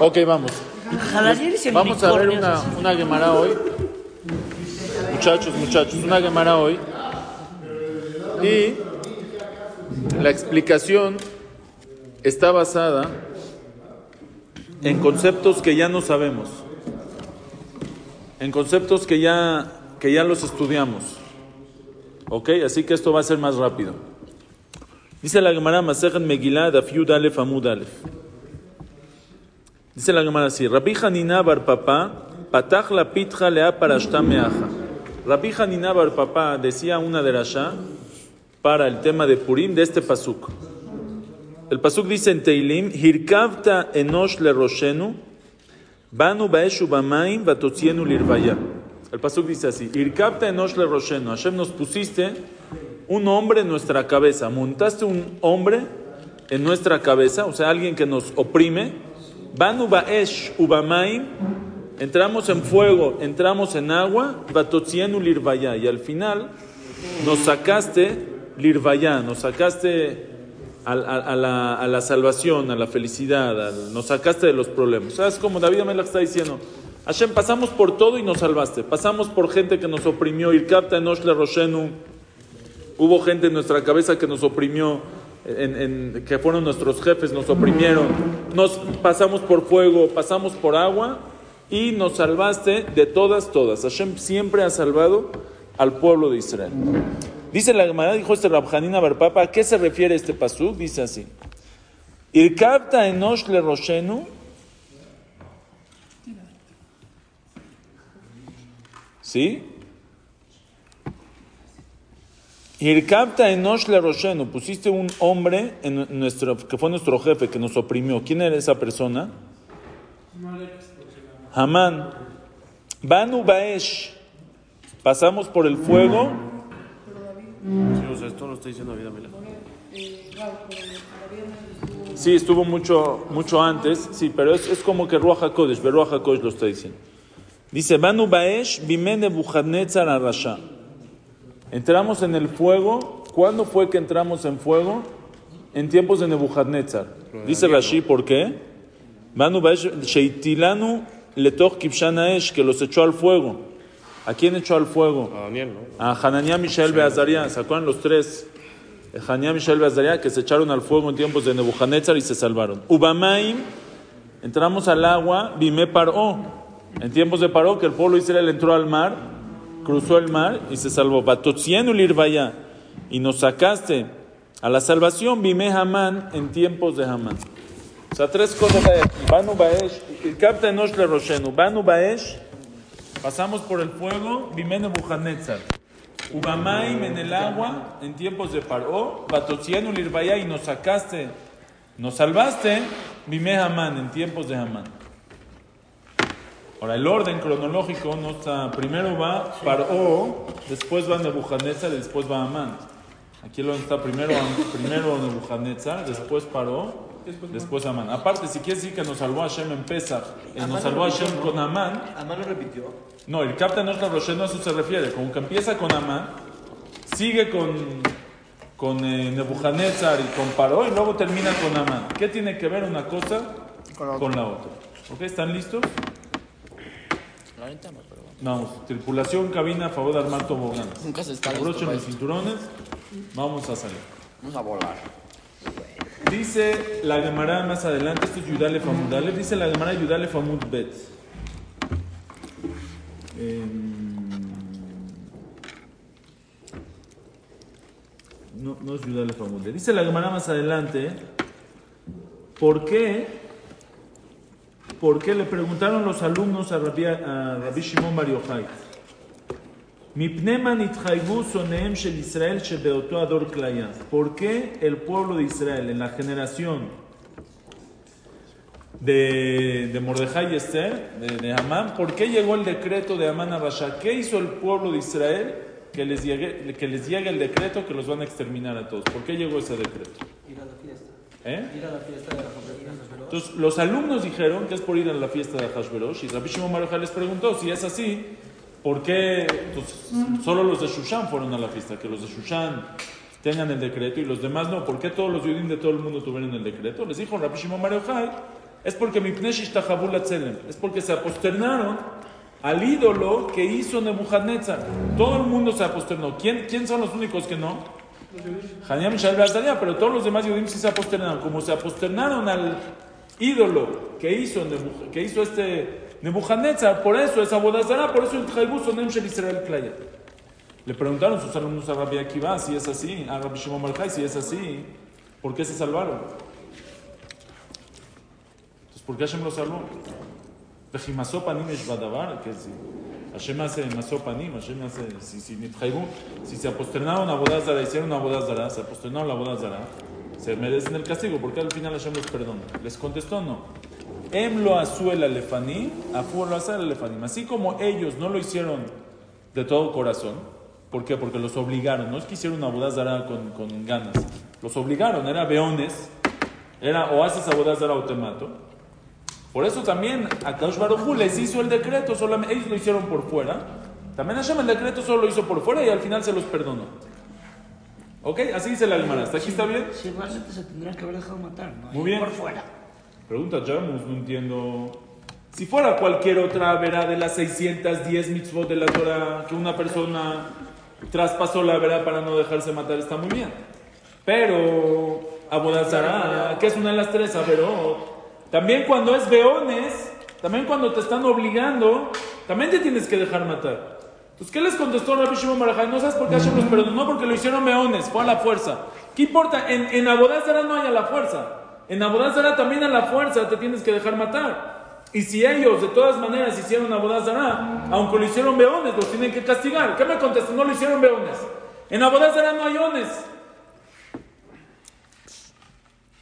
Ok, vamos. Vamos a ver una, una Gemara hoy. Muchachos, muchachos, una Gemara hoy. Y la explicación está basada en conceptos que ya no sabemos. En conceptos que ya, que ya los estudiamos. ¿Ok? Así que esto va a ser más rápido. Dice la Gemara Masejan Megillah Dafyud Alef Amud Alef. Dice la Gemara así: Rabbi Hanina Bar Papa, Patach la pitja lea parashta meaja. Rabbi Hanina Bar Papa decía una derasha para el tema de Purim de este pasuk. El pasuk dice en Teilim: Hirkavta enosh le roshenu, banu baeshu bamaim batotzienu lirvaya. El pasuk dice así: Hirkavta enosh le roshenu. Hashem nos pusiste un hombre en nuestra cabeza. Montaste un hombre en nuestra cabeza, o sea, alguien que nos oprime. Banu baesh ubamaim. Entramos en fuego, entramos en agua. Batotzienu lirvaya. Y al final nos sacaste lirvaya, nos sacaste a, la, salvación, a la felicidad, nos sacaste de los problemas. O sea, es como David Amelach está diciendo, Hashem, pasamos por todo y nos salvaste. Pasamos por gente que nos oprimió, Irkapta Enosh Roshenu, hubo gente en nuestra cabeza que nos oprimió, que fueron nuestros jefes, nos oprimieron. Nos pasamos por fuego, pasamos por agua y nos salvaste de todas, todas. Hashem siempre ha salvado al pueblo de Israel. Dice la Gemara, dijo este Rabjanina Barpapa, ¿a qué se refiere este pasuk? Dice así. Irkapta enosh le roshenu. ¿Sí? Irkapta enosh le roshenu. Pusiste un hombre en nuestro, que fue nuestro jefe, que nos oprimió. ¿Quién era esa persona? Hamán. Banu Baesh. Pasamos por el fuego. Sí, o sea, esto lo está diciendo David Amelech. Sí, estuvo mucho, mucho antes, sí, pero es, es como que Ruach HaKodesh, Beruach HaKodesh lo está diciendo. Dice, Banu Baesh bimene Nebuchadnezzar Arasha. Entramos en el fuego. ¿Cuándo fue que entramos en fuego? En tiempos de Nebuchadnezzar. Dice Rashi, ¿por qué? Baesh Sheitilanu letoch kibshana esh, que los echó al fuego. ¿A quién echó al fuego? A Daniel, ¿no? a Hananiah, Mishael y Azaria. ¿Se acuerdan los tres? Hananiah, Mishael y Azaria que se echaron al fuego en tiempos de Nebuchadnezzar y se salvaron. Ubamaim, entramos al agua, Bime Paró. En tiempos de Paró, que el pueblo de Israel entró al mar, cruzó el mar y se salvó. Batotzienu Lirvaya. Y nos sacaste a la salvación, Bime Hamán, en tiempos de Hamán. O sea, tres cosas hay aquí. Banu Baesh, Enosh Le Roshenu. Banu Baesh, Pasamos por el fuego, Bimene Nebuchadnezzar. Ubamaim en el agua, en tiempos de Paró, Batotzienu Lirvaya, y nos sacaste, nos salvaste, Bime Hamán, en tiempos de Hamán. Ahora, el orden cronológico no está, primero va Paró, después va Nebuchadnezzar y después va Hamán. Aquí lo está primero, primero Nebuchadnezzar, después Paró, después Hamán. Aparte, si quieres decir que nos salvó Hashem en Pesach, eh, nos salvó Hashem con Hamán, Amán lo repitió. no, el Captain Nostra Rosheno a eso se refiere. Como que empieza con Amán, sigue con, con eh, Nebuchadnezzar y con Paró y luego termina con Amán. ¿Qué tiene que ver una cosa con la otra? ¿Ok? ¿Están listos? Vamos, tripulación, cabina a favor de armar tobogán. Nunca se está listo Abrochen para los esto. cinturones, vamos a salir. Vamos a volar. Dice la Gemara más adelante, esto es Yudale Famud Aleph, dice la Gemara Yudale Famud Bet. Em, no, no es Yudale Famud Bet. Dice la Gemara más adelante, ¿por qué? ¿Por qué le preguntaron los alumnos a Rabbi, a Rabbi Shimon Bar Yochai? ¿Por qué el pueblo de Israel en la generación de, de Mordejai y Esther, de, de Amán, por qué llegó el decreto de Amán a Basha? ¿Qué hizo el pueblo de Israel que les, llegue, que les llegue el decreto que los van a exterminar a todos? ¿Por qué llegó ese decreto? Ir a la fiesta. ¿Eh? Ir a la fiesta de. Entonces, los alumnos dijeron que es por ir a la fiesta de Hashverosh, y Rabbi Shimon Bar Yochai les preguntó, si es así, ¿por qué entonces, solo los de Shushan fueron a la fiesta? Que los de Shushan tengan el decreto y los demás no. ¿Por qué todos los judíos de todo el mundo tuvieron el decreto? Les dijo Rabbi Shimon Bar Yochai, Es porque mi es porque se aposternaron al ídolo que hizo Nebuchadnezzar. Todo el mundo se aposternó. ¿Quién, quién son los únicos que no? Pero todos los demás Yudim sí se aposternaron. Como se aposternaron al ídolo que hizo, que hizo este Nebuchadnezzar, por eso es Abodazara, por eso el Jaibú sonem shel Israel Klaya. Le preguntaron sus alumnos a Rabbi Akiva si es así, a Rabbi Shimon Yochai, si es así, ¿por qué se salvaron? Entonces, ¿por qué Hashem los salvó? Vejimasó panim es badavar, que si Hashem hace masó panim, Hashem hace, si, si, si se aposternaron a Bodazara, hicieron a Bodazara, se aposternaron a Bodazara, se merecen el castigo, porque al final Hashem los perdona. Les contestó no. Em lo azuela lefanim, afu lo azar lefanim. Así como ellos no lo hicieron de todo corazón, ¿por qué? Porque los obligaron, no es que hicieron una Bodazara con, con ganas, los obligaron, era beones, era o haces a Bodazara o te mato. Por eso también a Kaush Baruj les hizo el decreto, solamente, ellos lo hicieron por fuera. También Hashem el decreto solo lo hizo por fuera y al final se los perdonó. ¿Ok? Así dice la Almara. ¿Hasta aquí está bien? Si realmente se tendrían que haber dejado matar, ¿no? Muy bien. Por fuera. Pregunta Jamus, no entiendo. Si fuera cualquier otra verá de las 610 mitzvot de la Torah que una persona traspasó la verá para no dejarse matar, está muy bien. Pero Abodazara, que es una de las tres, Averot, también cuando es beones, también cuando te están obligando, también te tienes que dejar matar. Entonces, ¿qué les contestó Rabbi Shimon Bar Yochai? No sabes por qué Hashem los perdonó, porque lo hicieron beones, fue a la fuerza. ¿Qué importa? En, en Abodazara no hay a la fuerza. En Abodazara también a la fuerza te tienes que dejar matar. Y si ellos de todas maneras hicieron Abodazara, aunque lo hicieron beones, los tienen que castigar. ¿Qué me contestan? No lo hicieron beones. En Abodazara no hay ones.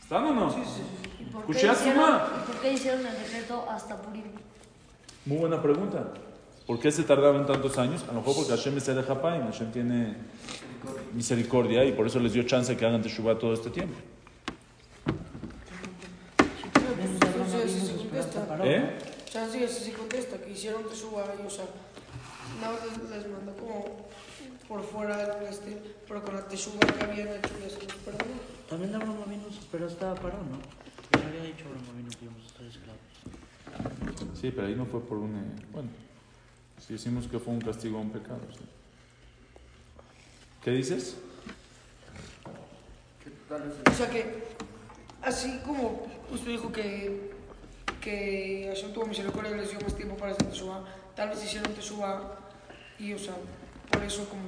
¿Están o no? ¿Y por qué, Escuché a hicieron, Suma. y por qué hicieron el decreto hasta Purim? Muy buena pregunta. ¿Por qué se tardaron tantos años? A lo mejor porque Hashem es de Japaim, Hashem tiene misericordia y por eso les dio chance que hagan Teshuvah todo este tiempo. Contesta. ¿Eh? Chance si se contesta que hicieron suba y o sea, no les, les mandó como por fuera este, pero con la teshuva que habían hecho los perdonó. También Abraham Avinu pero estaba parado, ¿no? Había dicho que íbamos a esclavos. Sí, pero ahí no fue por un... eh, Bueno, si decimos que fue un castigo a un pecado. sí. ¿Qué dices? O sea que, así como usted dijo que, que Hashem tuvo misericordia y les dio más tiempo para hacer teshuva, tal vez hicieron teshuva y, o sea, por eso como,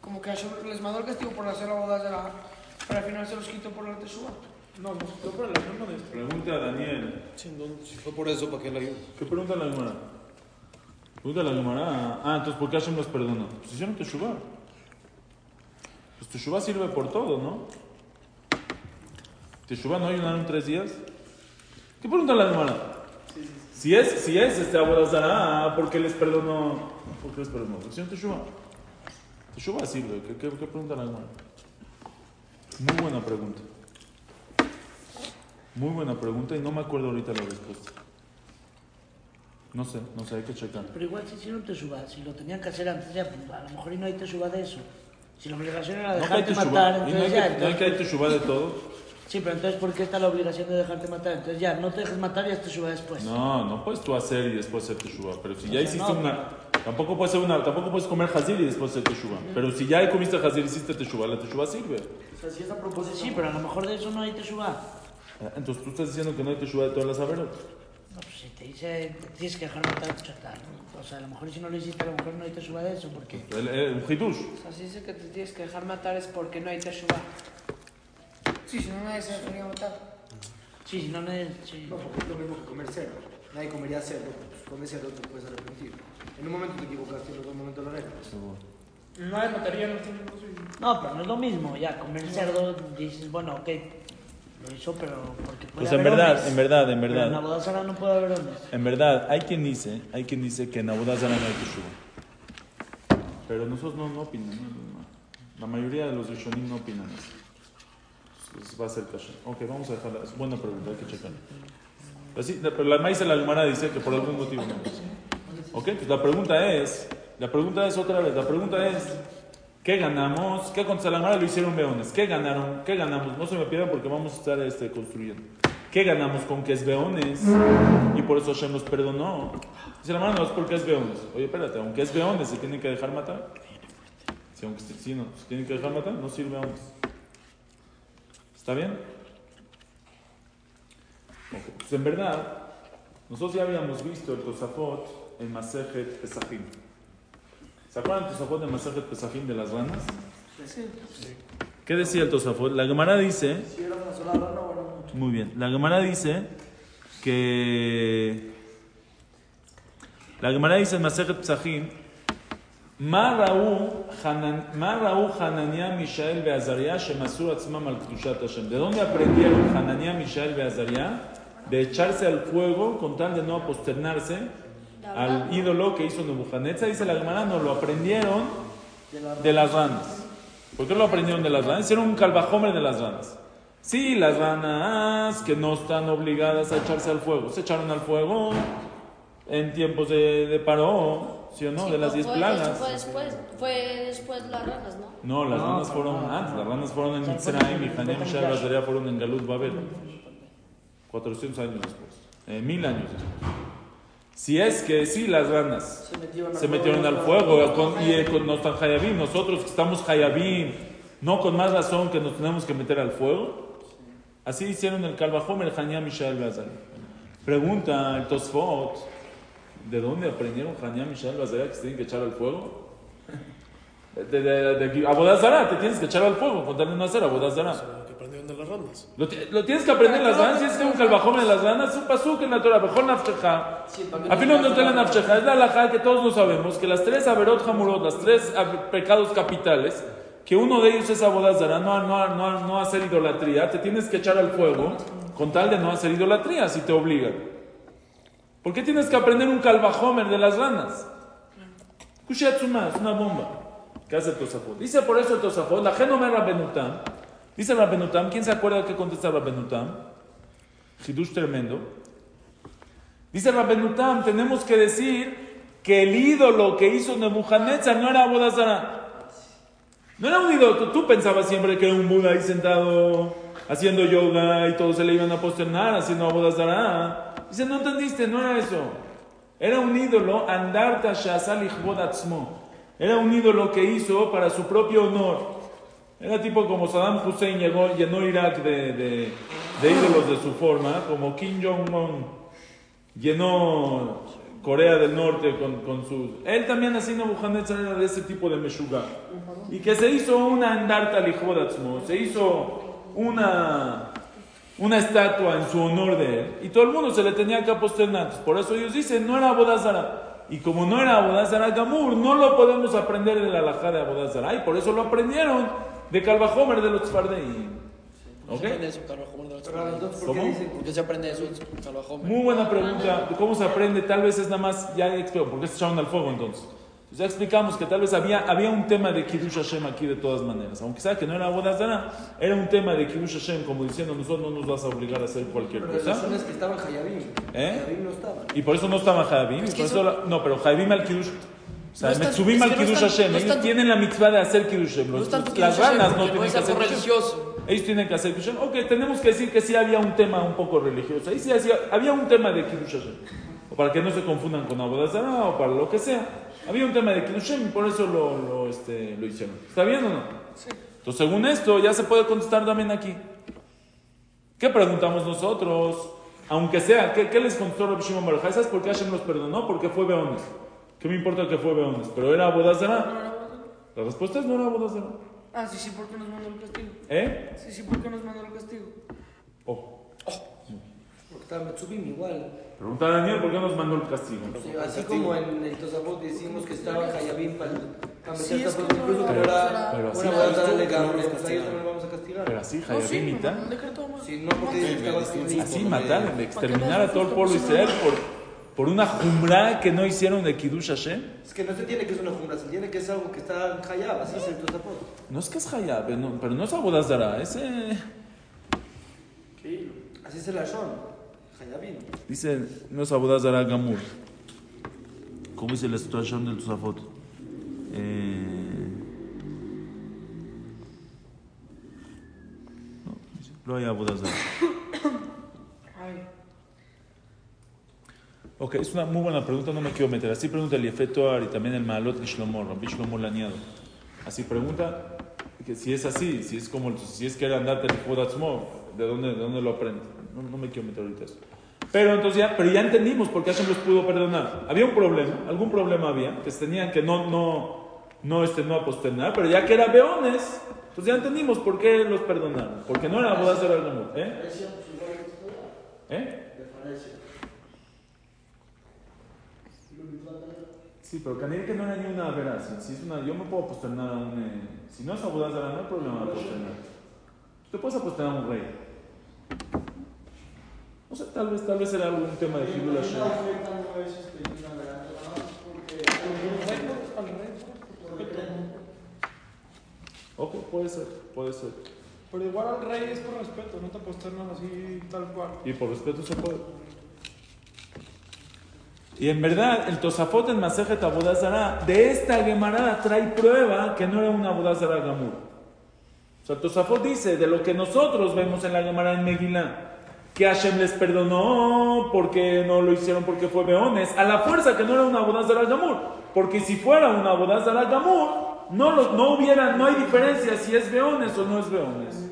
como que Hashem les mandó el castigo por hacer la boda de la... Pero al final se los quitó por la teshuva. No, no, fue por la Pregunta a Daniel. Sí, no, si fue por eso, ¿para qué la ayuda? ¿Qué pregunta la Gemara? Pregunta la Gemara. Ah, entonces ¿por qué Hashem los perdonó? Pues hicieron Teshuvah. Pues Teshuvah sirve por todo, ¿no? Teshuvah no ayunaron tres días. ¿Qué pregunta la Gemara? Si es, si es este Abodazara, ¿por qué les perdonó? ¿Por qué les perdonó? Porque hicieron Teshuvah. Teshuvah sirve. ¿Qué, qué, qué pregunta la Gemara? Muy buena pregunta. Muy buena pregunta y no me acuerdo ahorita la respuesta. No sé, no sé, hay que checar. Pero igual si hicieron Teshuvah, si lo tenían que hacer antes, ya, pues, a lo mejor y no hay Teshuvah de eso. Si la obligación era No dejarte Teshuvah. matar, Y no hay entonces que, ya. no hay entonces- que hay Teshuvah de todo. Sí, pero entonces ¿por qué está la obligación de dejarte matar? Entonces ya, no te dejes matar y haz Teshuvah después. No, no puedes tú hacer y después hacer Teshuvah. Pero si ya sea, hiciste no, una. Tampoco puedes, hacer una, tampoco puedes comer Hazir y después hacer Teshuvah. Pero si ya comiste Hazir y hiciste Teshuvah, la Teshuvah sirve. O sea, si es a Pues propósito. sí, pero a lo mejor de eso no hay Teshuvah. Ah, Entonces tú estás diciendo que no hay Teshuvah de todas las Averot. No, pues si te dice, te tienes que dejar matar, pues ya está, ¿no? O sea, a lo mejor si no lo hiciste, a lo mejor no hay Teshuvah de eso, porque... El- el- Hidush. O sea, si dice que te tienes que dejar matar es porque no hay teshuva. Sí, si no nadie se dejaría matar. Sí, si no, no es... Sí. No, porque es lo mismo que comer cerdo. Nadie comería cerdo. Pues comer cerdo te puedes arrepentir. En un momento te equivocaste, en otro momento lo arreglas. Nadie mataría a los No, pero no es lo mismo, ya, comer cerdo, dices, bueno, ok, pero porque puede Pues en haber verdad, hombres. en verdad, en Pero en verdad. boda sagrada no puede haber hombres. En verdad, hay quien dice, hay quien dice que en Abodazara no hay Teshuvah. Pero nosotros no, no no. La mayoría de los Rishonim no opinan eso. Entonces va a ser kasher. Ok, vamos a dejarla. Es buena pregunta, hay que checar. Pero, sí, pero la maíz de la Almara dice que por algún motivo no. Ok, pues la pregunta es, la pregunta es otra vez, la pregunta es, ¿qué ganamos? ¿Qué contra la lo hicieron beones? ¿Qué ganaron? ¿Qué ganamos? No se me pierdan porque vamos a estar este, construyendo. ¿Qué ganamos con que es beones? Y por eso Hashem los perdonó. Dice la no es porque es beones. Oye, espérate, aunque es beones, ¿se tienen que dejar matar? Si aunque si no, se tienen que dejar matar, no sirve beones. ¿Está bien? Ok, Pues en verdad, nosotros ya habíamos visto el Tosafot en Masejet Pesachim. ¿Se acuerdan Tosafot de Masejet Pesachim de las ranas? ¿Qué decía el Tosafot? La Gemara dice... Si era una sola rana, bueno, mucho. Muy bien. La Gemara dice que. La Gemara dice en Masejet Psachim: Ma raú Hanan- ma raú Hananiah, Mishael y Azariah shemasur atzmam al Kedushat Hashem. ¿De dónde aprendieron Hananiah, Mishael y Azariah? De echarse al fuego con tal de no aposternarse al ídolo que hizo Nebuchadnezzar. Dice la Gemara: no, lo aprendieron de las ranas. ¿Por qué lo aprendieron de las ranas? Hicieron un calvajomer de las ranas. Sí, las ranas que no están obligadas a echarse al fuego. Se echaron al fuego en tiempos de, de paró, ¿sí o no? Sí, de las pero diez fue- plagas. eso Fue después, fue después las ranas, ¿no? No, las ranas fueron antes. Las ranas fueron en Mitzrayim y Hanem Bazaria fueron en Galut Babel. 400 años después. Eh, mil años después. Si es que sí, las ranas Se metieron, se metieron al fuego con- y con, no están Hayabim. Nosotros que estamos Hayabim, no con más razón que nos tenemos que meter al fuego. Así hicieron el Calvajom, el Hanyam Mishael Bazar. Pregunta el Tosfot, ¿de dónde aprendieron Hanyam Mishael Bazar que se tienen que echar al fuego? De, de, de, de Abodazara, te tienes que echar al fuego, con tal de no hacer Abodazara. Lo, lo tienes que aprender en las ranas, si es que un calvajón en las ranas, es un pasuk en la Torah, mejor nafcheja. A fin no te la nafcheja, es la alajá que todos lo sabemos, que las tres averot hamurot, las tres pecados capitales, que uno de ellos es abodazara, no, no, no, no hacer idolatría, te tienes que echar al fuego con tal de no hacer idolatría, si te obligan. ¿Por qué tienes que aprender un calvajomer de las ranas? Kushatsuma, es una bomba. ¿Qué hace el Tosafot? Dice por eso el Tosafot, la genome Rabbenutam. Dice Rabbenutam, ¿quién se acuerda qué contesta Rabbenutam? Hidush tremendo. Dice Rabbenutam, tenemos que decir que el ídolo que hizo Nebuchadnezzar no era Abodazara. No era un ídolo, tú, pensabas siempre que era un Buda ahí sentado haciendo yoga y todos se le iban a posternar haciendo Abodazara. Dice, no entendiste, no era eso. Era un ídolo, Andarta Shazal. Era un ídolo que hizo para su propio honor. Era tipo como Saddam Hussein llegó, llenó Irak de, de- de ídolos de su forma, como Kim Jong-un llenó Corea del Norte con, con sus... Él también así Nebuchadnezzar era de ese tipo de Meshuggah. Y que se hizo una andarta lijodatzmo, se hizo una, una estatua en su honor de él. Y todo el mundo se le tenía que aposternar. Por eso ellos dicen, no era Abodazara. Y como no era Abodazara Gamur, no lo podemos aprender de la alajá de Abodazara. Y por eso lo aprendieron de Calvajomer de los Tzfardeim. ¿Por ¿Ok? se aprende eso, Calvajomer de los Pero entonces, ¿por qué ¿Cómo? dicen ¿Por qué se aprende eso, Calvajomer? Muy buena pregunta. ¿Cómo se aprende? Tal vez es nada más, ya explico, ¿por qué se echaron al fuego entonces? Pues ya explicamos que tal vez había, había un tema de Kiddush Hashem aquí de todas maneras. Aunque sea que no era Bodazara, era un tema de Kiddush Hashem, como diciendo, nosotros no nos vas a obligar a hacer cualquier Pero la cosa. razón es que estaban Hayabim. ¿Eh? Hayabim no estaban. Y por eso no estaba Jaibim. Es que eso- no, pero Jaibim al Kiddush. O sea, No al Kiddush Hashem. Ellos tienen la mitzvah de hacer Kiddush las ranas no tienen que hacer religioso. Ellos tienen que hacer Kiddush Hashem. Ok, tenemos que decir que sí había un tema un poco religioso. Ahí sí hacía- había un tema de Kiddush Hashem. O para que no se confundan con Abodazara o para lo que sea. Había un tema de Kiddush Hashem y por eso lo, lo, este, lo hicieron. ¿Está bien o no? Sí. Entonces, según esto, ya se puede contestar también aquí. ¿Qué preguntamos nosotros? Aunque sea, ¿qué, qué les contestó Rabbi Shimon Bar Yochai? ¿Sabes por qué Hashem los perdonó? Porque fue Beones. ¿Qué me importa que fue Beones? Pero era Abodazara. La respuesta es no era Abodazara. Ah, sí, sí, ¿por qué nos mandó el castigo? ¿Eh? Sí, sí, ¿por qué nos mandó el castigo? Oh. Porque estaban Metsubim igual. Pregunta a Daniel por qué nos mandó el castigo. Sí, así como en el Tosafot decimos que estaban Hayabim para, para Sí, meter es esta que cosa, incluso no, que no pero- era pero una así voluntad no, legal, no, no, pues a ellos no, también los vamos a castigar. Pero así, Hayabim decreto más. Sí, no porque estaba escondido. Así matar, de exterminar a todo el pueblo de Israel por, por una jumra que no hicieron de Kiddush Hashem. Es que no se entiende que es una jumbra, se entiende que es algo que está en Hayab, así es el Tosafot. No es que es Hayab, pero no, pero no es Abodazara, es... eh, Así es el Ashon, Hayabim. Dice, no es Abodazara Gamur. ¿Cómo dice la situación del Tusafot? Eh... No, dice, no hay Abodazara. Ok, es una muy buena pregunta, no me quiero meter. Así pregunta el Yefetuar y también el Maalot Shlomo, Rabbi Shlomo Laniado. Así pregunta que si es así, si es como, si es que era andar el ¿de dónde, ¿de dónde lo aprende? No, no me quiero meter ahorita eso. Pero entonces ya, pero ya entendimos por qué Hashem los pudo perdonar. Había un problema, algún problema había, que tenían que no, no, no, este, no aposternar, pero ya que era beones, entonces ya entendimos por qué los perdonaron. Porque no era bodas de la ¿Eh? ¿Eh? Sí, pero Canel que no era ni una veraz. Si es una, yo me puedo posternar a un. eh, si no es abodazara, no hay problema de posternar. Te puedes aposternar a un rey. No sé, tal vez, tal vez era algún tema de Hilul Hashem. Ok, puede ser, puede ser. Pero igual al rey es por respeto, no te posternas así tal cual. Y por respeto se puede. Y en verdad, el Tosafot en Masejet Abodazara, de esta Gemara trae prueba que no era una Abodazara Gamur. O sea, Tosafot dice, de lo que nosotros vemos en la Gemara en Megillah, que Hashem les perdonó porque no lo hicieron porque fue Beones, a la fuerza que no era una Abodazara Gamur. Porque si fuera una Abodazara Gamur, no, lo- no hubiera, no hay diferencia si es Beones o no es Beones.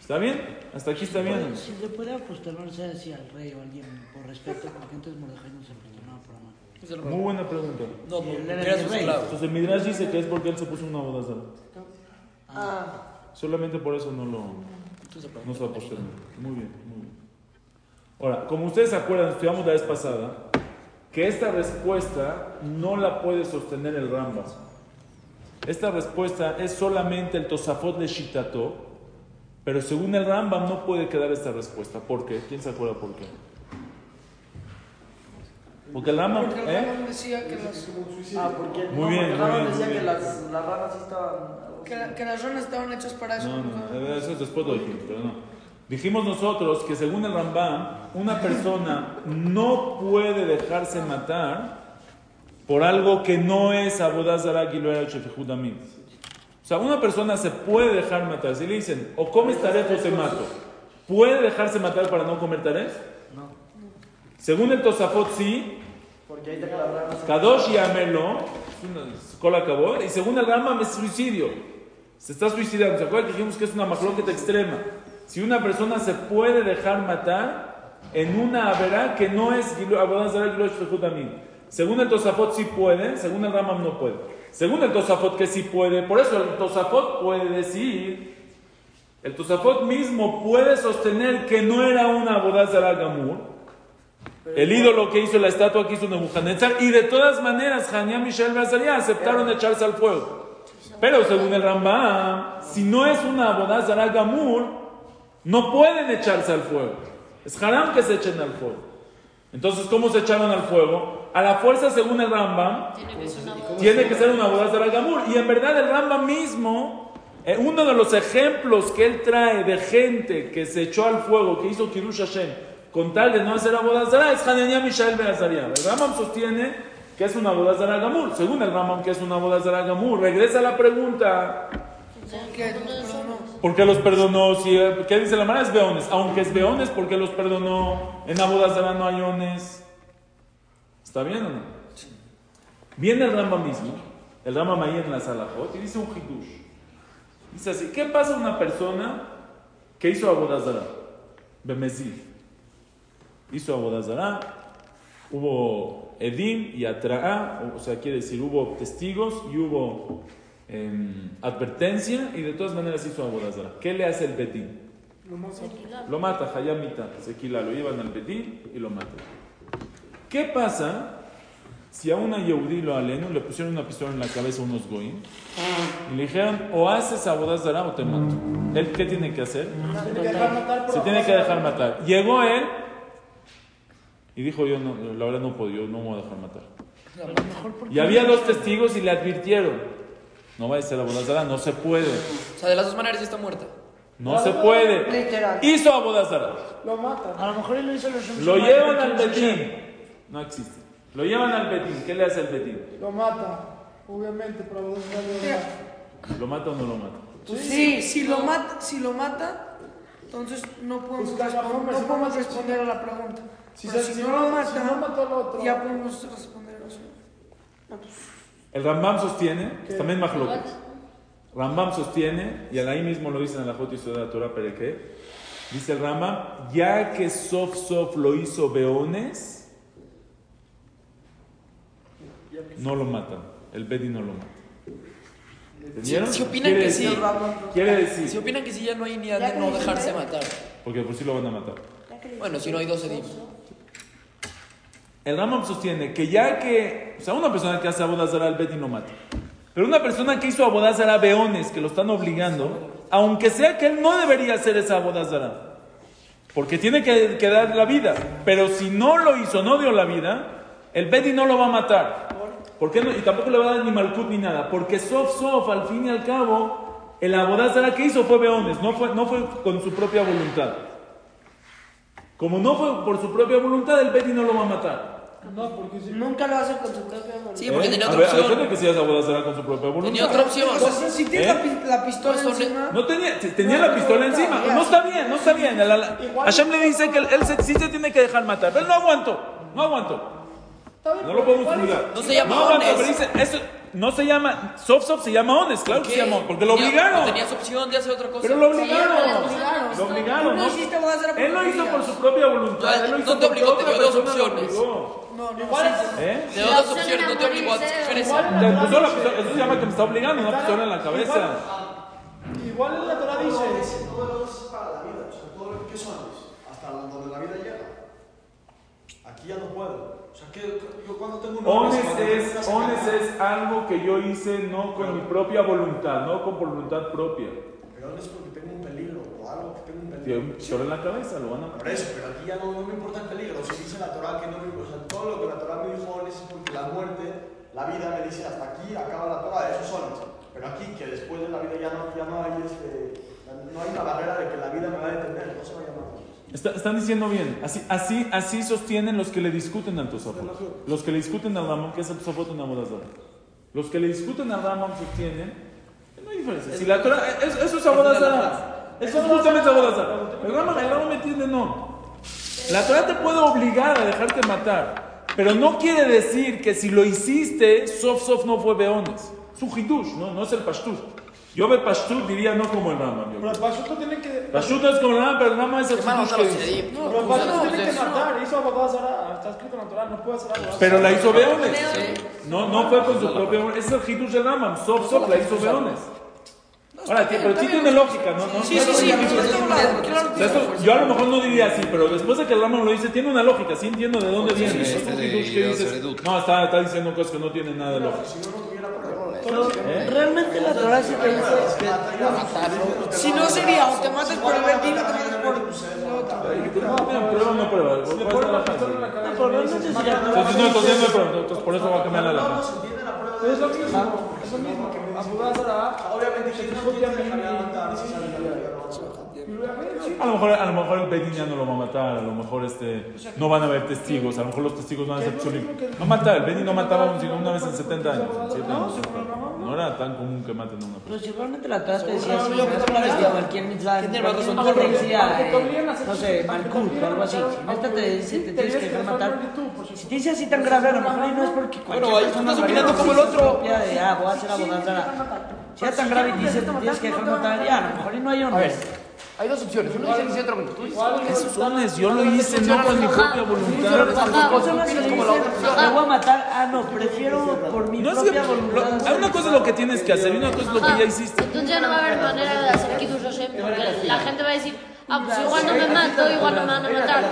¿Está bien? Hasta aquí está bien. Si le puede aposternarse así al rey o alguien por respeto, porque entonces Mordejai no se perdonaba por amar. Es el Muy buena pregunta. No. Entonces el Midrash dice que es porque él se puso una boda Ah, Solamente por eso no lo no se apostó. Muy bien, muy bien. Ahora, como ustedes se acuerdan, estudiamos la vez pasada que esta respuesta no la puede sostener el Rambam. Esta respuesta es solamente el Tosafot de Shitato, pero según el Rambam no puede quedar esta respuesta. ¿Por qué? ¿Quién se acuerda por qué? Porque el Rambam, porque el ¿eh? Decía que las, Ah, porque Muy no, bien, porque Rama bien, decía muy que bien. las, las ranas sí estaban. que, la- que las ranas estaban hechas para eso. No, ¿no? no, eso es después lo dijimos, pero no. Dijimos nosotros que según el Rambam, una persona no puede dejarse matar por algo que no es Abodazara Giloera Shefijudamim. O sea, una persona se puede dejar matar. Si le dicen, o comes taref o te mato, ¿puede dejarse matar para no comer taref? No. Según el Tosafot, sí. Porque ahí te ranas. Kadosh y Amelo, cola acabó, y según el Rambam es suicidio. Se está suicidando. ¿Se acuerdan que dijimos que es una macloqueta extrema? Si una persona se puede dejar matar en una verá que no es Damim. Según el Tosafot sí puede, según el Rambam no puede. Según el Tosafot que sí puede, por eso el Tosafot puede decir, el Tosafot mismo puede sostener que no era una Avodah Zarah Gamur, el ídolo que hizo la estatua que hizo Nebuchadnezzar, y de todas maneras, Hania, Mishael y Azaria aceptaron echarse al fuego. Pero según el Rambam, si no es una Abodazara Gamur, no pueden echarse al fuego. Es haram que se echen al fuego. Entonces, ¿cómo se echaron al fuego? A la fuerza, según el Rambam, Tiene que ser una boda. tiene que ser una Abodazara Gamur. Y en verdad el Rambam mismo, eh, uno de los ejemplos que él trae de gente que se echó al fuego, que hizo Kirush Hashem, con tal de no hacer Abodazara, es Hananiah Mishael Beazaria. El Rambam sostiene que es una Abodazara Gamur. Según el Rambam, que es una Abodazara Gamur. Regresa la pregunta. ¿Por qué los perdonó? Si, eh, ¿Qué dice la Mara? Es Beones. Aunque es Beones, ¿por qué los perdonó? En Abodazara no hay ones. ¿Está bien o no? Viene el Rambam mismo, el Rambam ahí en la Salahot, y dice un hitush. Dice así, ¿qué pasa a una persona que hizo Abodazara? Bemezid. Hizo Abodazara, hubo Edim y Atra'a, o sea, quiere decir, hubo testigos y hubo em, advertencia, y de todas maneras hizo Abodazara. ¿Qué le hace el Betín? Lo mata, Hayamita, Sequila, lo llevan al Betín y lo matan. ¿Qué pasa si a una Yehudí lo aleno le pusieron una pistola en la cabeza a unos goyim y le dijeron o haces abodazara o te mato? ¿Él qué tiene que hacer? Tiene que dejar matar por Se tiene que dejar matar. Llegó él y dijo yo no, la verdad no puedo, yo no me voy a dejar matar. Lo Y había dos testigos y le advirtieron, no vaya a ser abodazara, no se puede, O sea, de las dos maneras está muerta. no se puede. Literal. Hizo abodazara. Lo matan. a lo mejor él lo hizo los Lo llevan al Betín. No existe. Lo llevan al Betín. ¿Qué le hace el Betín? Lo mata. Obviamente, para poder Mira, ¿Lo mata o no lo mata? Sí, si lo mata, si lo mata, entonces no podemos, Pues no podemos mata. responder a la pregunta. Si, se, si si no lo si mata, no mató al otro. ya podemos responder. No, pues, El Rambam sostiene, también Mahlok. Rambam sostiene, y ahí mismo lo dicen en la Jot y de la Torah Pereque, dice el Rambam, ya que Sof Sof lo hizo Beones, no lo matan. El Bedi no lo mata. ¿Entendieron? Si opinan que sí. decir- Quiere decir, Si opinan que sí, ya no hay ni a no dejarse matar. porque por sí lo van a matar. Bueno, si no hay dos edim. El Rambam sostiene que ya que, o sea, una persona que hace abodazara al Bedi no mata. Pero una persona que hizo abodazara Beones, que lo están obligando, aunque sea que él no debería hacer esa abodazara, porque tiene que, dar la vida. Pero si no lo hizo, no dio la vida, el Bedi no lo va a matar. ¿Por qué no? Y tampoco le va a dar ni malkut ni nada. Porque sof sof, al fin y al cabo, el abodazara que hizo fue Beones, no fue, no fue con su propia voluntad. Como no fue por su propia voluntad, el Bedi no lo va a matar. No, porque si nunca lo hace con su propia mano. Sí, porque ¿Eh? tenía A otra ver, Hay opción. gente que sí hace abodazara con su propia voluntad. Tenía otra opción. O sea, si tiene ¿Eh? la, pi- la pistola Pues son- encima. No tenía, tenía la pistola encima. No está bien, no está bien. Hashem le dice que él, él se- sí se tiene que dejar matar. Pero él no aguantó, no aguantó. No lo podemos juzgar. No se llama No aguantó, ones. pero dice, eso no se llama, soft soft se llama ones, claro que se llama, porque lo obligaron. Tenías opción de hacer otra cosa. Pero lo Sí, obligaron. lo obligaron. Lo obligaron. No ¿no? Él lo hizo por su propia voluntad. No, Él lo hizo no te obligó, te otra dio dos opciones. No, no, sí, es- ¿Eh? Te dio dos opciones, no te obligó a escoger esa. puso la eso se llama que me está obligando, una pistola en la cabeza. Igual en la Torah dice. Todo lo es para la vida, o sea, todo lo que son hasta donde la vida llega. Aquí ya no puedo. Ones es, ones es algo que yo hice no con mi propia voluntad, no con voluntad propia. Pero no es porque tengo un peligro o algo que tengo un Tiene peligro. un pistola en la cabeza, lo van a Por matar. eso, pero aquí ya no, no me importa el peligro. Si dice la Torah que no me importa, sea, todo lo que la Torah me dijo Ones es porque la muerte, la vida me dice hasta aquí acaba la Torah, eso son. Pero aquí que después de la vida ya no, ya no hay este, no hay una barrera de que la vida me va a detener, no se va a llamar. Está- están diciendo bien, así, así, así sostienen los que le discuten al Tosafot. Los que le discuten al Ramón, que es el Tosafot una Abodazara. Los que le discuten al Ramón sostienen, no hay diferencia. Si la Torah, es- eso es Abodazara. Eso es justamente Abodazara. El Ramón, el Ramón me entiende, no. La Torah te puede obligar a dejarte matar, pero no quiere decir que si lo hiciste, sof sof no fue beones. Es un hidush, no, no es el pashtut. Yo ve pashtut diría no como el Rama. Pero el Pashuto tiene que. Pashtut es como el Rama, pero el Rama es el están que dice. edim. Pero el Pashuto tiene que matar. Hizo Abodazara. Está escrito en la Torah. No puede hacer. Pero la hizo Beones. No, no fue con su propia. Es el hidush del Rama. Sof sof la hizo Beones. Ahora, pero sí tiene lógica, ¿no? no Sí, no sí, sí, yo a lo mejor no diría así, pero después de que el Rama lo dice, tiene una lógica. Sí entiendo de dónde viene. Es un hidush que dices, no, está, está diciendo cosas que no tienen nada de lógica. Realmente la Torah sí te dice Si no sería o te matas por el verdino o te matas por lo otro. Prueba o no prueba. ¿Cuál es la pistola en la laja? cabeza. pero realmente si la Torah Entonces, no, entonces no prueba. Entonces, por eso va a cambiar la. Pero es lo mismo. Es lo mismo. Abodazara. Obviamente, si no Obviamente. dejaría matar, si sale la vida. A lo mejor, a lo mejor el Bedín ya no lo va a matar, a lo mejor este, no van a haber testigos, a lo mejor los testigos van a ser. No mata, el Bedín no mataba una vez en 70 años, en 7 años. No era tan común que maten a una persona. Pero si realmente la Torah te decía así, no es les digo, cualquier mitzvah, eh, no sé, Malkut o algo así. Esta te dice, te tienes que dejar matar. Si te dice así tan grave, a lo mejor no es porque cualquier Bueno, ahí persona haría opinando como el otro. de, ah, voy a hacer abodazara. Si era tan grave y te dice, te tienes que dejar matar, ya, a lo mejor no hay hombres. Hay dos opciones. Uno dice que sí, otro que no. Tú dices sones, yo lo hice no con mi propia voluntad. Me voy a matar, ah, no, prefiero por mi No es que, propia lo- voluntad. hay una cosa es lo que tienes que hacer y una cosa es lo que ya hiciste. Entonces ya no va a haber manera de hacer Kiddush Hashem porque la gente va a decir, ah, pues igual no me mato, igual no me van a matar.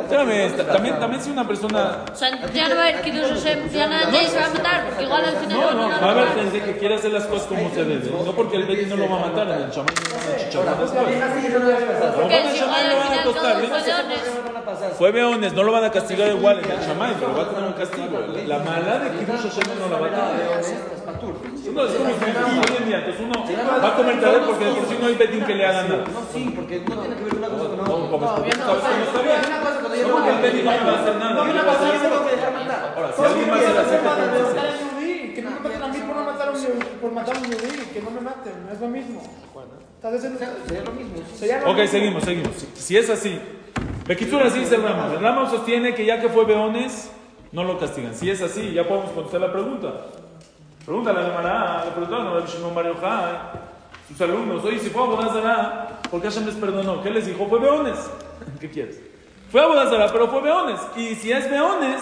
Espérame, también, también si una persona... O sea, ya no va a haber Kiddush Hashem, ya nadie se va a matar porque igual al final No, no va a haber gente que quiere hacer las cosas como se debe. No porque el Bedín no lo va a matar, en el chamán no van a chicharrar Porque si chamán igual lo al van a final acostar, todo ¿eh? fue. Fue Beones, no lo van a castigar igual en el chamán, pero va a tener un castigo. La mala de Kiddush Hashem no la va a tener. No, es como que hoy en día, entonces uno va a comer tarde porque de por sí no hay Bedín que le haga nada. Sí, porque no tiene que ver una cosa con No, que no está bien. No porque el no va a hacer nada. ¿qué le va a hacer? Ahora, si alguien más se la acerca, de entonces- matar a un yudí, que no me maten a mí por no matar a un por matar a un yudí, que no me maten, no es lo mismo. Estás diciendo- Sería lo mismo. Sería lo Ok, mismo. seguimos, seguimos. Si, si es así, Bequitzur, así dice el Rama. El Rama sostiene que ya que fue Beones, no lo castigan. Si es así, ya podemos contestar la pregunta. Pregúntale a la Mara, le preguntaron a Shimon Bar Yochai, sus alumnos, oye, si fue a Bodazara, ¿por qué Hashem les perdonó? ¿Qué les dijo? Fue Beones. ¿Qué quieres? Fue a Bodazara, pero fue Beones. Y si es Beones,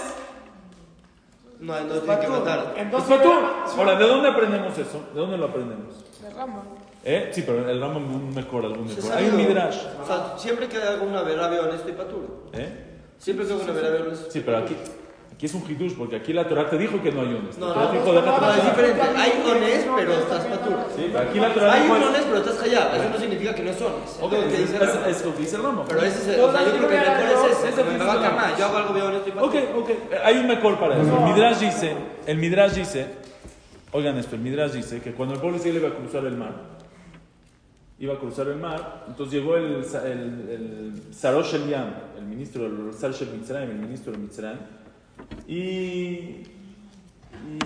No, no tiene que matar. es Entonces, Patur. si- Ahora, ¿de dónde aprendemos eso? ¿De dónde lo aprendemos? De rama. ¿Eh? Sí, pero el Rama mejor, algún mejor. sabe Hay un Midrash. O sea, siempre que haga una verá honesto y paturo. ¿Eh? Siempre que haga una verá honesto. Sí, pero aquí, aquí es un hidush, porque aquí la Torah te dijo que no hay ones. No, no, dijo, déjate No, es diferente. Hay ones, pero estás paturo. Sí, aquí la Torah Hay ones, pero estás callado. Eso no significa que no es ones. Es es, lo que dice el Rama. Pero ese es el. O sea, yo creo que el mejor es ese. Ese Me va a camar. Yo hago algo bien honesto y paturo. Ok, ok. Hay un mejor para eso. El Midrash dice, el Midrash dice, oigan esto, el Midrash dice que cuando el pueblo Israel iba a cruzar el mar, iba a cruzar el mar, entonces llegó el, el, el Sarosh Eliam, el ministro del Sarosh el Mitzrayim, el ministro de Mitzrayim, y,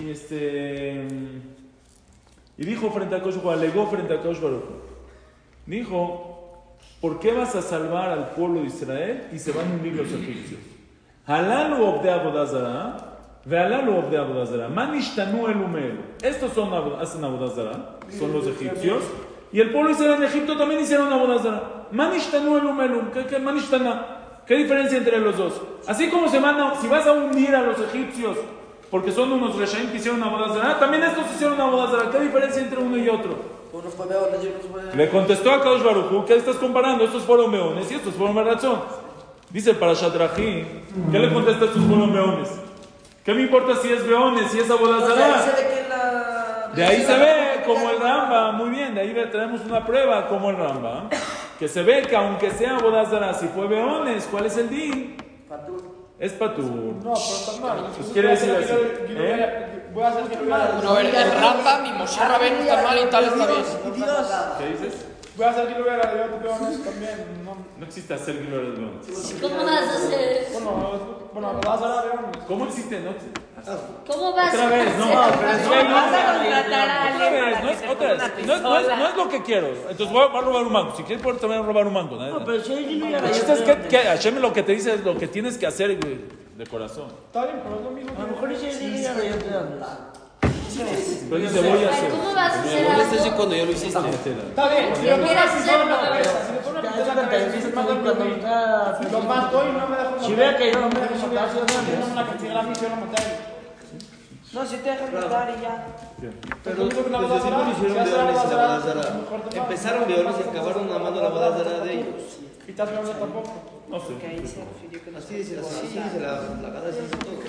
este y dijo frente a Kosh alegó frente a Kosh dijo ¿por qué vas a salvar al pueblo de Israel y se van a hundir los egipcios? Halalu obde abodazara, vealalu obde abodazara. Manishtanu el umel. Estos son, hacen abodazara, son los egipcios. Y el pueblo de Israel en Egipto también hicieron abodazara. Manishtanu el umelum. ¿Qué, qué, manishtana? ¿Qué diferencia entre los dos? Así como se van a, si vas a hundir a los egipcios porque son unos reshaim que hicieron abodazara, también estos hicieron abodazara. ¿Qué diferencia entre uno y otro? Le contestó a Kaush Baruchu, ¿qué estás comparando? Estos fueron meones y estos fueron razón. Dice el Parashat Rahi, ¿qué le contesta a estos fueron meones? ¿Qué me importa si es meones, si es abodazara? De ahí se ve como el Ramba, muy bien, de ahí tenemos una prueba como el Ramba, que se ve que aunque sea abodazara, si fue meones, ¿cuál es el din? Es patur. No, pero está mal. Pues quiere decir así, que lo- ¿eh? Voy a hacer que lo vea. Ver, el Rambam y Moshe Rabbeinu está mal y tal está bien. ¿Qué dices? Voy a hacer que lo vea. Te veo honesto también. No, No existe hacer gloria de meones. ¿Cómo vas a hacer eso? bueno, bueno, lo vas a de honesto. ¿Cómo existe? No, ¿Cómo vas Otra a vez, hacer no, que No no, vas a contratar a Otra alguien vez, no es, otra vez, no, no no lo que quiero. Entonces voy a, voy a robar un mango. Si quieres, puedo también robar un mango. No, pero si hay dinero, El chiste es que, que Hashem lo que te dice es lo que tienes que hacer güey, de corazón. Está bien, pero es lo mismo. A lo mejor yo te dan. Pero dice, voy a hacer. ¿Cómo vas a hacer algo? cuando ya lo hiciste. Está bien, yo ¿Qué tengo quieres si a no vea que yo no me dejo matar, yo no no me la castigar a mí, yo lo maté. No, si te dejan matar y ya. Pero que la desde siempre hicieron beones y la mato. Empezaron beones y acabaron amando la Abodazara de ellos. Y tal vez no tampoco. No sé. Que ahí se refirió que no Así dice, la, gada, así dice todo.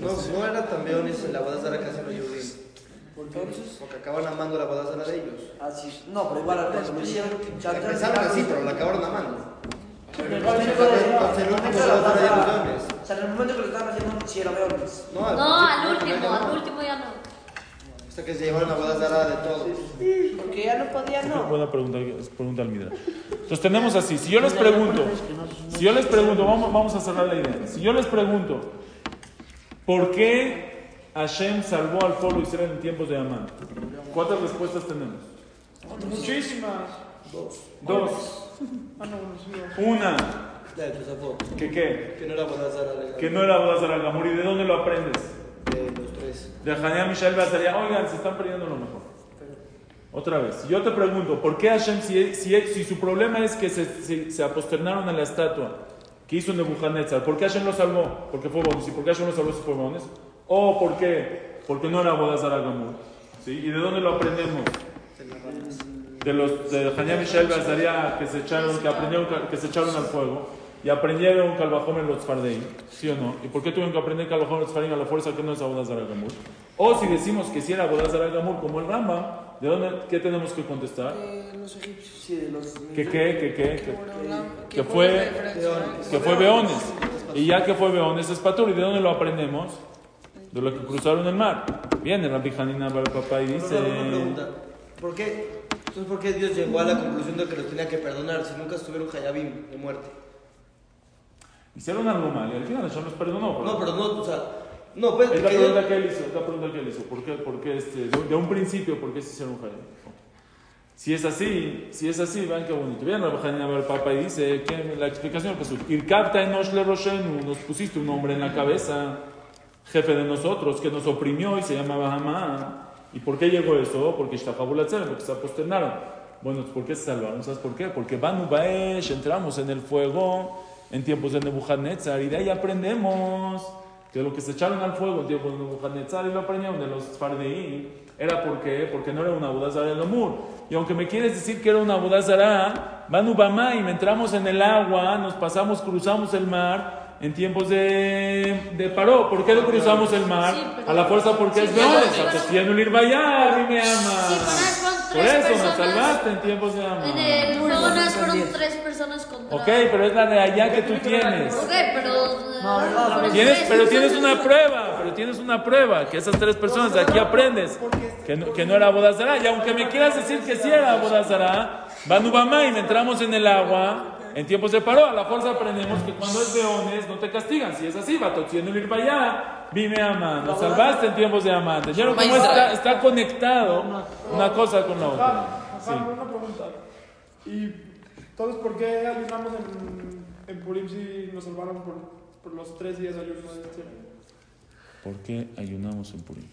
No, no eran tan beones en la Abodazara que hacen los judíos. Porque acaban amando la Abodazara de ellos. Así, no, pero igual hicieron... Empezaron así, pero la acabaron amando. En el momento que lo estaban haciendo, sí era. No, No, al último, ya no. al último ya no. Hasta que se llevaron la Abodazara de todos. Porque ya no podía, no. Buena pregunta, pregunta al Midrash. Entonces tenemos así, si yo les pregunto, si yo les pregunto, vamos, vamos a cerrar la idea. Si yo les pregunto, ¿por qué Hashem salvó al pueblo Israel en tiempos de Amán? ¿Cuántas respuestas tenemos? Muchísimas. Dos. Dos. Una, De Tosafot. ¿que qué? Que no era Abodazara legal. Que no era al Gamur. ¿Y de dónde lo aprendes? De los tres. De Hanea Mishael Bazaria. Oigan, se están perdiendo lo mejor. Otra vez, yo te pregunto, ¿por qué Hashem, si, si, si su problema es que se, se, se aposternaron a la estatua que hizo Nebuchadnezzar, ¿por qué Hashem lo salvó? Porque fue Bones. ¿Y por qué Hashem lo salvó si fue Bones? ¿O por qué? Porque no era Bodazar al Gamur. ¿Sí? ¿Y de dónde lo aprendemos? De los de Hanea Mishael Bazaria que se echaron, que aprendieron, que se echaron al fuego y aprendieron Calvajón en los Fardei, ¿sí o no? ¿Y por qué tuvieron que aprender Calvajón en los Fardei a la fuerza que no es Abodazar al Gamur? O si decimos que si era Abodazar al Gamur como el Ramba, ¿de dónde, qué tenemos que contestar? Eh, los egipcios. Sí, de los... ¿Que qué, que qué, que, que fue- que fue Beones? Y ya que fue Beones es Patur, ¿y de dónde lo aprendemos? De lo que cruzaron el mar. Viene Rabbi Hanina para el papá y dice... Una pregunta. ¿Por qué? Entonces, ¿por qué Dios llegó a la conclusión de que los tenía que perdonar si nunca estuvieron Hayabim de muerte? Hicieron algo mal y al final Hashem los perdonó. No, pero no, o sea, no, pues, Es la pregunta que él hizo, es la pregunta que él hizo. ¿Por qué, por qué este, de, un principio, por qué se hicieron Hayab? Si es así, si es así, vean qué bonito. Vean la Bajanina el Papa y dice que la explicación Pasuk. Irkapta enosh le roshenu, nos pusiste un hombre en la cabeza, jefe de nosotros, que nos oprimió y se llamaba Hamán. ¿Y por qué llegó eso? Porque porque se posternaron. Bueno, ¿por qué se salvaron? ¿Sabes por qué? Porque Banu Baesh, entramos en el fuego en tiempos de Nebuchadnezzar y de ahí aprendemos que lo que se echaron al fuego en tiempos de Nebuchadnezzar y lo aprendieron de los Fardeí era porque, porque no era una Budazara del Amur. Y aunque me quieres decir que era una Budazara, Banu Bama y me entramos en el agua, nos pasamos, cruzamos el mar en tiempos de, de Paró. ¿Por qué no cruzamos el mar? Sí, pero- A la fuerza porque Sí, es pero- leones. pero- Atosiano un Irbayá, a mí me ama. Sí, Por eso nos personas. salvaste en tiempos de ama. En el no fueron tres personas contra. Ok, pero es la de allá que tú tienes. Ok, pero. eh, Tienes, tres pero tienes una prueba, pero tienes una prueba, que esas tres personas de aquí aprendes que no, que no era Bodazara. Y aunque me quieras decir que sí era Bodazara, Banu Bama y me entramos en el agua, en tiempos se paró. A la fuerza aprendemos que cuando es leones no te castigan. Si es así, va tosiendo ir para allá. Vime Amán, nos salvaste en tiempos de Amán. ¿Entendieron cómo está, está conectado una cosa con la otra? Sí. Ajá, una pregunta. ¿Y entonces por qué ayunamos en, en Purim si nos salvaron por, por los tres días de ayuno de este ¿Por qué ayunamos en Purim?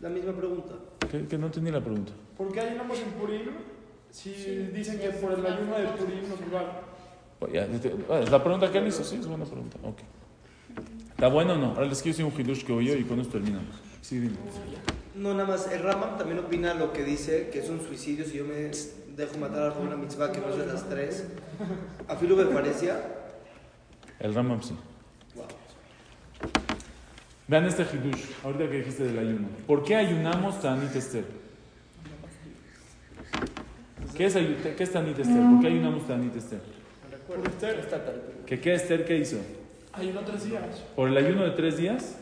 La misma pregunta. Que, que no entendí la pregunta. ¿Por qué ayunamos en Purim si dicen que por el ayuno de Purim nos salvaron? Es la pregunta que él hizo, sí, es buena pregunta. Ok. ¿Está bueno o no? Ahora les quiero decir un hidush que oyó y con esto terminamos. Sí, dime. No, nada más. El Rambam también opina lo que dice que es un suicidio si yo me dejo matar a una mitzvah que no es de las tres. A Filo me parecía. El Ramam sí. Vean este hidush, ahorita que dijiste del ayuno. ¿Por qué ayunamos Tanit Esther? ¿Qué es, qué es Tanit Esther? ¿Por qué ayunamos Tanit Esther? Por Esther. ¿Que qué Esther qué hizo? Ayunó tres días. ¿Por el ayuno de tres días?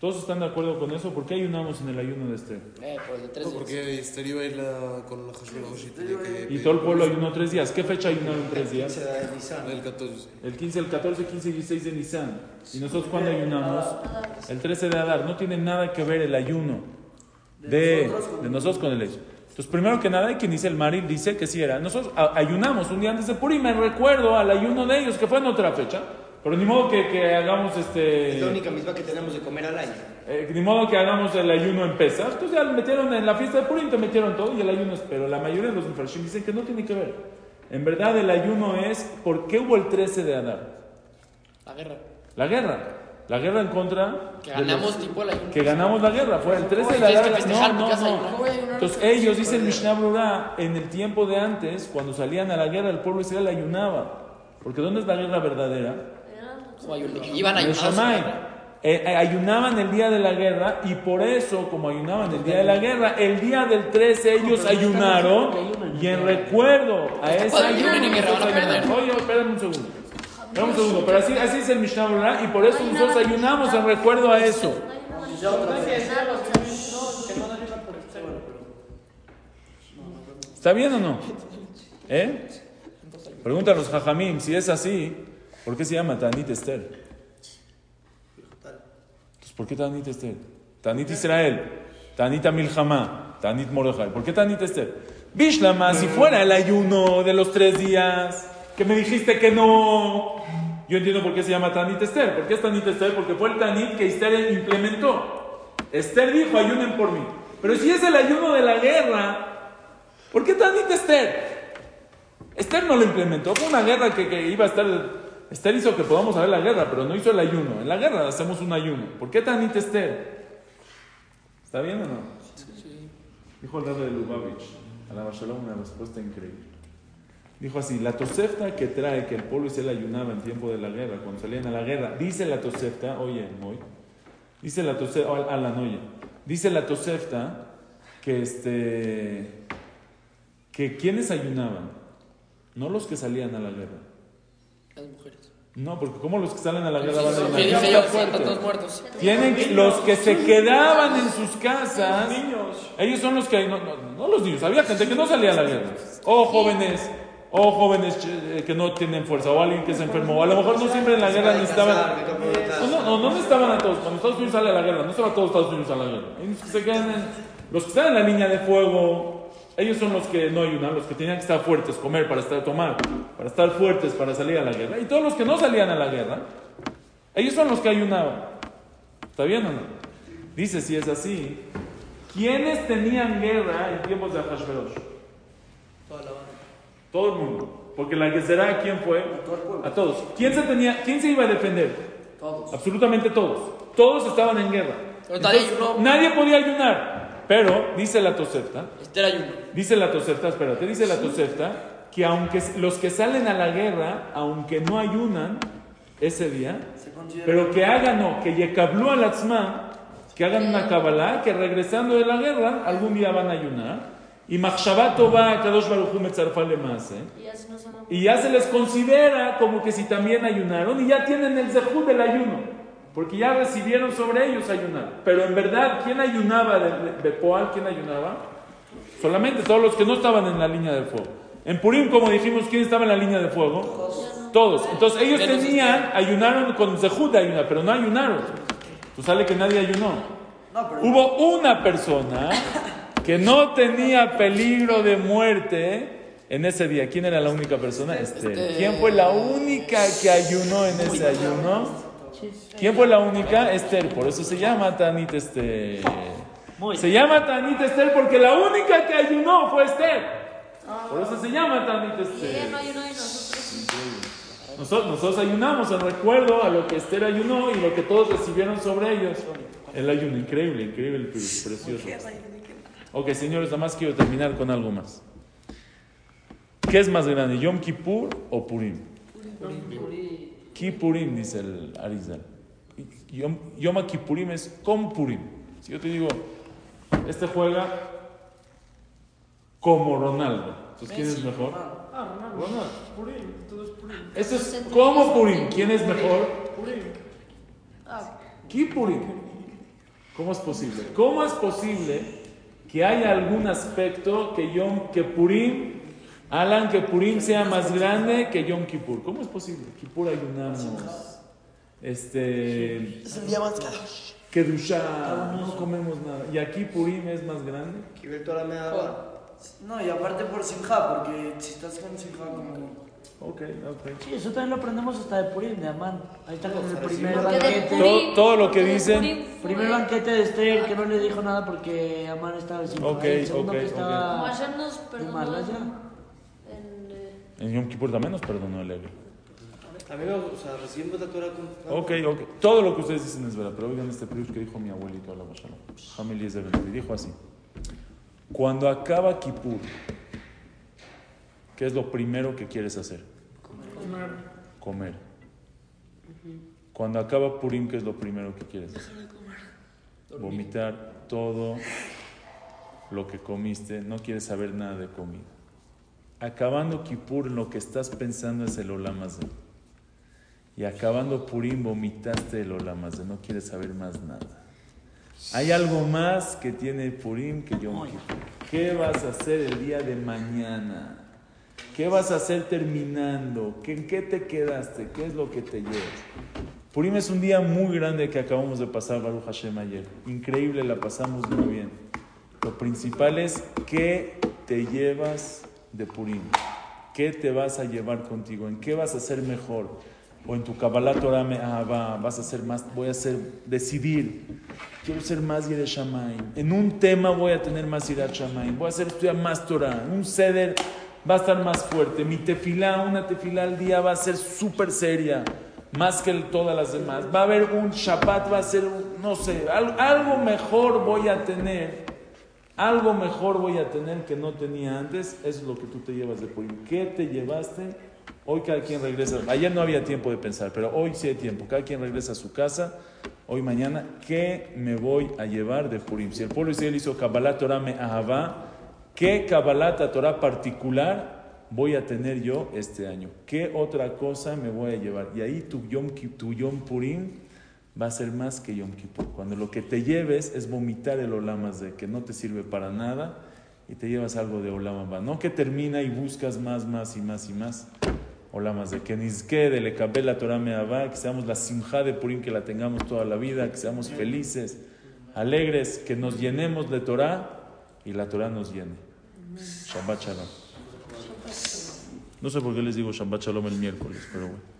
¿Todos están de acuerdo con eso? ¿Por qué ayunamos en el ayuno de Esther? Eh, pues de tres No, días. porque Esther iba a ir la- con la Hashverosh y tenía que. Y todo el pueblo ayunó tres días. ¿Qué fecha ayunaron tres días? Se da de Nisan. El 14. El 15, el 14, 15 y 16 de Nisan. ¿Y nosotros cuándo ayunamos? El 13 de Adar. No tiene nada que ver el ayuno de, de nosotros con el hecho. Entonces, primero que nada, hay quien dice el Maril, dice que sí era. Nosotros ayunamos un día antes de Purim. Me recuerdo al ayuno de ellos, que fue en otra fecha. Pero ni modo que, que hagamos este. Es la única mitzvah que tenemos de comer al año. Eh, ni modo que hagamos el ayuno en pesas. Entonces ya lo metieron en la fiesta de Purim, te metieron todo y el ayuno es. Pero la mayoría de los Mfarshim dicen que no tiene que ver. En verdad, el ayuno es. ¿Por qué hubo el 13 de Adar? La guerra. La guerra. La guerra en contra. Que ganamos los- tipo el ayuno. que ganamos la guerra. Fue el 13 de que festejar, No, ¿por no, no. Entonces ellos dicen Mishnah Brura, en el tiempo de antes, cuando salían a la guerra, el pueblo israelí ayunaba. Porque ¿dónde es la guerra verdadera? Iban a En ayunar. Shammai. Eh, eh, ayunaban el día de la guerra y por eso, como ayunaban el día de la guerra, el día del 13 ellos ayunaron y en recuerdo a ese Cuando ayuno. ayunen, mi van a perder. Oye, espérame un segundo. Espérame un segundo, pero así, así es el Mishnah Brura y por eso nosotros ayunamos en recuerdo a eso. ¿Está bien o no? ¿Eh? Preguntan los Jajamim, si es así, ¿por qué se llama Tanit Esther? Entonces, ¿por qué Tanit Esther? Tanit Israel, Tanit Amilhamá, Tanit Mordejai. ¿Por qué Tanit Esther? Bishlama, si fuera el ayuno de los tres días, que me dijiste que no. Yo entiendo por qué se llama Tanit Esther. ¿Por qué es Tanit Esther? Porque fue el Tanit que Esther implementó. Esther dijo, ayunen por mí. Pero si es el ayuno de la guerra, ¿por qué Tanit Esther? Esther no lo implementó, fue una guerra que, que iba a estar. Esther hizo que podamos saber la guerra, pero no hizo el ayuno. En la guerra hacemos un ayuno. ¿Por qué Tanit Esther? ¿Está bien o no? Dijo el rabo de Lubavitch a la Bashalom una respuesta increíble. Dijo así: La tosefta que trae que el pueblo Israel ayunaba en tiempo de la guerra, cuando salían a la guerra, dice la tosefta, oye, hoy, dice la tosefta, a la noya, dice la tosefta que este. que quienes ayunaban, no los que salían a la guerra. Las mujeres. No, porque como los que salen a la guerra van a ¿Qué ayunar? Tienen que- los que se quedaban en sus casas, ellos son los que, no, no, no los niños, había gente que no salía a la guerra. O jóvenes, o jóvenes eh, que no tienen fuerza, o alguien que se enfermó, o a lo mejor no siempre en la guerra necesitaban. No, no, no, no necesitaban a todos. Cuando Estados Unidos sale a la guerra, no estaba todos Estados Unidos a la guerra. Unos que se quedan en- los que están en la línea de fuego, Ellos son los que no ayunan, los que tenían que estar fuertes, comer para estar tomar, para estar fuertes para salir a la guerra. Y todos los que no salían a la guerra, ellos son los que ayunaban. ¿Está bien o no? Dice, si es así, ¿quiénes tenían guerra en tiempos de Ahashverosh? Toda la banda. Todo el mundo. Porque la que será, ¿quién fue? Todo el pueblo. A todos. ¿Quién se, tenía, ¿Quién se iba a defender? Todos. Absolutamente todos. Todos estaban en guerra. Entonces, nadie podía ayunar. Pero, dice la Tosefta, Este era ayuno. dice la Tosefta, espérate, dice la Tosefta, que aunque los que salen a la guerra, aunque no ayunan ese día, pero que hagan, no, que yekablu al atzma, que hagan una kabbalah, que regresando de la guerra, algún día van a ayunar. Y Machshabat va Kadosh Baruch Hu Metzarfa Lemase. Y ya se nos han Y ya se les considera como que si también ayunaron y ya tienen el zehut del ayuno. Porque ya recibieron sobre ellos ayunar. Pero en verdad, ¿quién ayunaba de, de, de Poal? ¿Quién ayunaba? Solamente todos los que no estaban en la línea de fuego. En Purim, como dijimos, ¿quién estaba en la línea de fuego? Todos. Entonces ellos tenían, ayunaron con zehut de ayunar, pero no ayunaron. Pues sale que nadie ayunó. No, pero. Hubo una persona que no tenía peligro de muerte en ese día. ¿Quién era la única persona? Esther. ¿Quién fue la única que ayunó en ese ayuno? ¿Quién fue la única? Esther. Por eso se llama Tanit Esther. Se llama Tanit Esther porque la única que ayunó fue Esther. Por eso se llama Tanit Esther. no ayunó y nosotros. Nosotros, ayunamos en recuerdo a lo que Esther ayunó y lo que todos recibieron sobre ellos. El ayuno, increíble, increíble, pre- precioso. Ok, señores, nada más quiero terminar con algo más. ¿Qué es más grande, Yom Kippur o Purim? Kippurim, dice el Arizal. Yom, Yom Kippurim es con Purim. Si yo te digo, este juega como Ronaldo. Entonces, ¿quién es mejor? Ah, Ronaldo. Ronaldo. Purim, todo es Purim. Este es como Purim. ¿Quién es mejor? Purim. Kippurim. ¿Cómo es posible? ¿Cómo es posible que haya algún aspecto que Yom que Purim, Alan, que Purim sea más grande que Yom Kippur? ¿Cómo es posible? Kippur ayunamos. Este. Es el día más kadosh. Kedushá, no comemos nada. Y aquí Purim es más grande. No, y aparte por Simha, porque si estás con Simha como. Ok, ok. Sí, eso también lo aprendemos hasta de Purim, de Amán. Ahí está con el primer Porque de banquete. Purim- Todo- todo lo que porque de dicen- fue- Primer banquete de Esther que no le dijo nada porque Amán estaba sin Ok, El segundo ok, que ok. Como estaba ayer nos de perdonó Malaya. en, eh, En Yom Kippur también nos perdonó el. A mí me o sea, recibimos la Torah con. Ok, ok. Todo lo que ustedes dicen es verdad, pero oigan este prius que dijo mi abuelito, la Bashalom. Hamel Eliezer Ben Levi, dijo así. Cuando acaba Kippur, ¿qué es lo primero que quieres hacer? Comer. Cuando acaba Purim, ¿qué es lo primero que quieres hacer? Vomitar todo lo que comiste, no quieres saber nada de comida. Acabando Kippur, lo que estás pensando es el Olam Hazeh. Y acabando Purim, vomitaste el Olamazé, no quieres saber más nada. Hay algo más que tiene Purim que Yom Kippur. ¿Qué vas a hacer el día de mañana? ¿Qué vas a hacer terminando? ¿Qué- ¿En qué te quedaste? ¿Qué es lo que te llevas? Purim es un día muy grande que acabamos de pasar, Baruch Hashem, ayer. Increíble, la pasamos muy bien. Lo principal es qué te llevas de Purim. ¿Qué te vas a llevar contigo? ¿En qué vas a ser mejor? O en tu Kabbalah Torah me ah, va, vas a ser más, voy a ser, decidir. Quiero ser más Yireh Shamayim. En un tema voy a tener más Yireh Shamayim. Voy a hacer estudiar más Torah. Un ceder va a estar más fuerte. Mi tefilá, una tefilá al día va a ser súper seria. Más que todas las demás. Va a haber un Shabbat, va a ser, un- no sé, al- algo mejor voy a tener. Algo mejor voy a tener que no tenía antes. Es lo que tú te llevas de Purim. ¿Qué te llevaste? Hoy cada quien regresa. Ayer no había tiempo de pensar, pero hoy sí hay tiempo. Cada quien regresa a su casa. Hoy, mañana, ¿qué me voy a llevar de Purim? Si el pueblo Israel hizo Kabbalah Torah me ahavá, ¿qué Kabbalah Torah particular voy a tener yo este año? ¿Qué otra cosa me voy a llevar? Y ahí tu Yom, tu Yom Purim va a ser más que Yom Kippur. Cuando lo que te lleves es vomitar el olamas de que no te sirve para nada y te llevas algo de olama No que termina y buscas más, más y más y más. Olamas de que nizke de le la Torah me que seamos la simja de Purim, que la tengamos toda la vida, que seamos felices, alegres, que nos llenemos de Torah y la Torah nos llene. Shabbat Shalom. No sé por qué les digo Shabbat Shalom el miércoles, pero bueno.